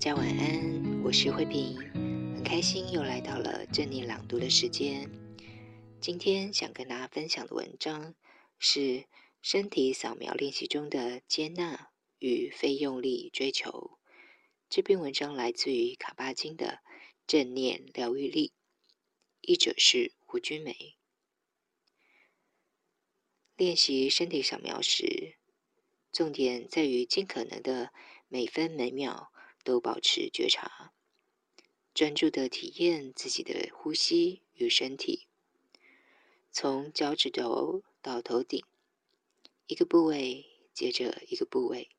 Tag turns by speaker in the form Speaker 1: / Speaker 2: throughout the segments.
Speaker 1: 家晚安，我是慧萍，很开心又来到了正念朗读的时间。今天想跟大家分享的文章是身体扫描练习中的接纳与非用力追求。这篇文章来自于卡巴金的《正念疗愈力》，译者是胡君梅。练习身体扫描时，重点在于尽可能的每分每秒。都保持觉察，专注的体验自己的呼吸与身体，从脚趾头到头顶，一个部位接着一个部位，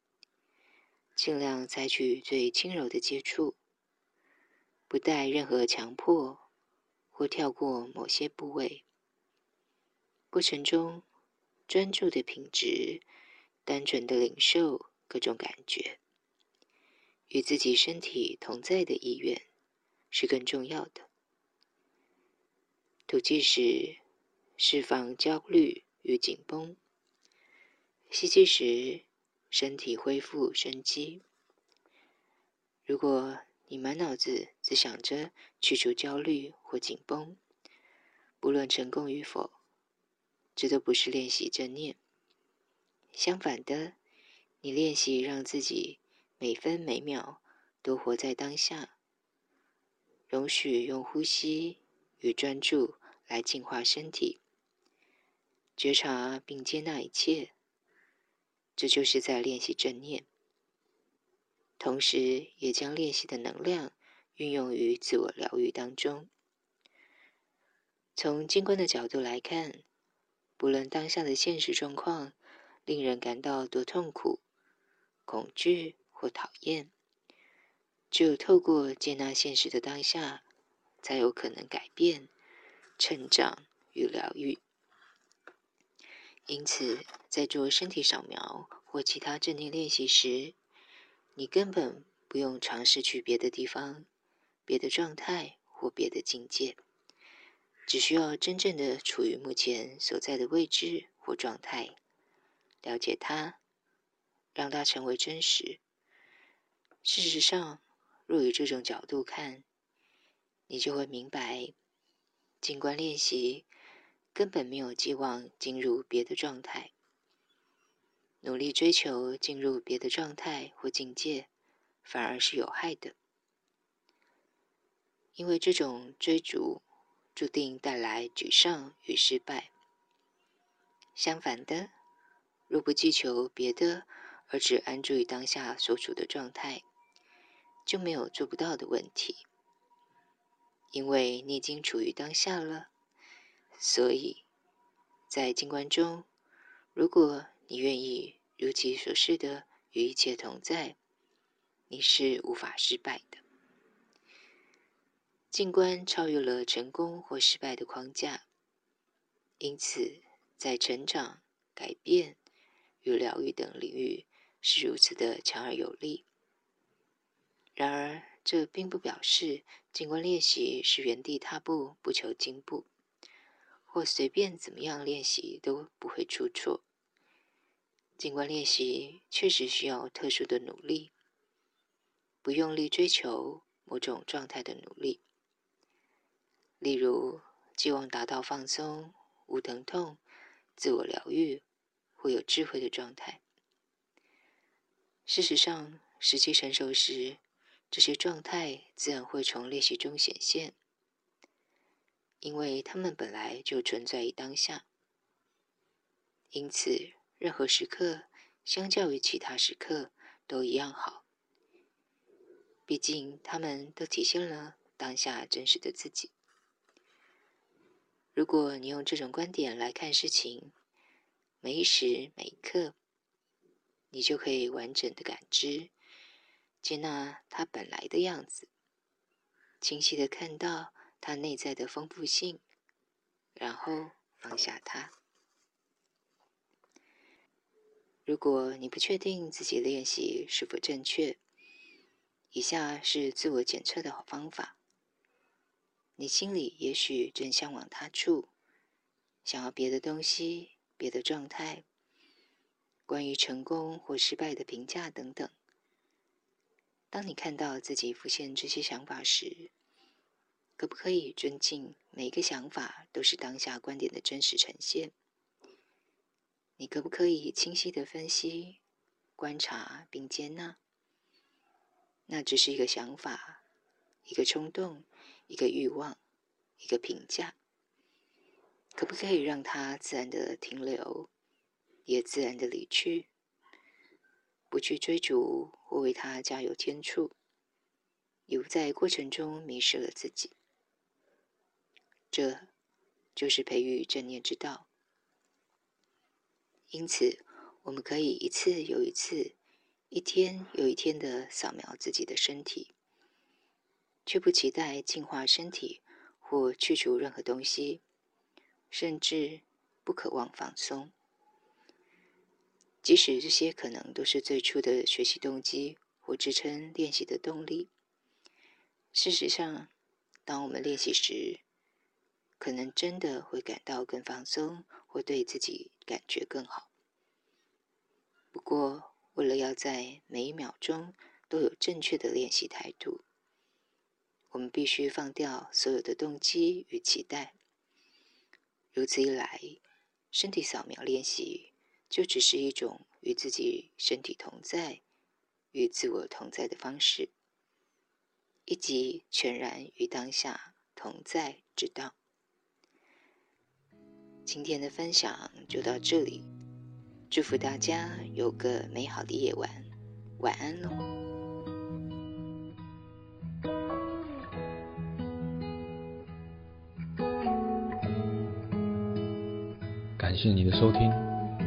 Speaker 1: 尽量采取最轻柔的接触，不带任何强迫或跳过某些部位。过程中，专注的品质，单纯的领受各种感觉。与自己身体同在的意愿是更重要的。吐气时，释放焦虑与紧绷；吸气时，身体恢复生机。如果你满脑子只想着去除焦虑或紧绷，不论成功与否，这都不是练习正念。相反的，你练习让自己。每分每秒都活在当下，容许用呼吸与专注来净化身体，觉察并接纳一切，这就是在练习正念。同时，也将练习的能量运用于自我疗愈当中。从静观的角度来看，不论当下的现实状况令人感到多痛苦、恐惧。或讨厌，只有透过接纳现实的当下，才有可能改变、成长与疗愈。因此，在做身体扫描或其他正念练习时，你根本不用尝试去别的地方、别的状态或别的境界，只需要真正的处于目前所在的位置或状态，了解它，让它成为真实。事实上，若以这种角度看，你就会明白，静观练习根本没有寄望进入别的状态，努力追求进入别的状态或境界，反而是有害的，因为这种追逐注定带来沮丧与失败。相反的，若不祈求别的，而只安住于当下所处的状态，就没有做不到的问题，因为你已经处于当下了。所以，在静观中，如果你愿意如其所示的与一切同在，你是无法失败的。静观超越了成功或失败的框架，因此在成长、改变与疗愈等领域是如此的强而有力。然而，这并不表示静观练习是原地踏步、不求进步，或随便怎么样练习都不会出错。静观练习确实需要特殊的努力，不用力追求某种状态的努力，例如希望达到放松、无疼痛、自我疗愈或有智慧的状态。事实上，时机成熟时，这些状态自然会从练习中显现，因为它们本来就存在于当下。因此，任何时刻相较于其他时刻都一样好，毕竟它们都体现了当下真实的自己。如果你用这种观点来看事情，每一时每一刻，你就可以完整的感知、接纳它本来的样子，清晰的看到它内在的丰富性，然后放下它。如果你不确定自己练习是否正确，以下是自我检测的好方法。你心里也许正向往他处，想要别的东西、别的状态，关于成功或失败的评价等等。当你看到自己浮现这些想法时，可不可以尊敬每一个想法都是当下观点的真实呈现？你可不可以清晰的分析、观察并接纳？那只是一个想法，一个冲动，一个欲望，一个评价。可不可以让它自然的停留，也自然的离去？不去追逐或为他加油添醋，也不在过程中迷失了自己。这就是培育正念之道。因此，我们可以一次又一次、一天又一天地扫描自己的身体，却不期待净化身体或去除任何东西，甚至不渴望放松。即使这些可能都是最初的学习动机或支撑练习的动力，事实上，当我们练习时，可能真的会感到更放松，或对自己感觉更好。不过，为了要在每一秒钟都有正确的练习态度，我们必须放掉所有的动机与期待。如此一来，身体扫描练习就只是一种与自己身体同在、与自我同在的方式，以及全然与当下同在之道。今天的分享就到这里，祝福大家有个美好的夜晚，晚安喽！
Speaker 2: 感谢你的收听，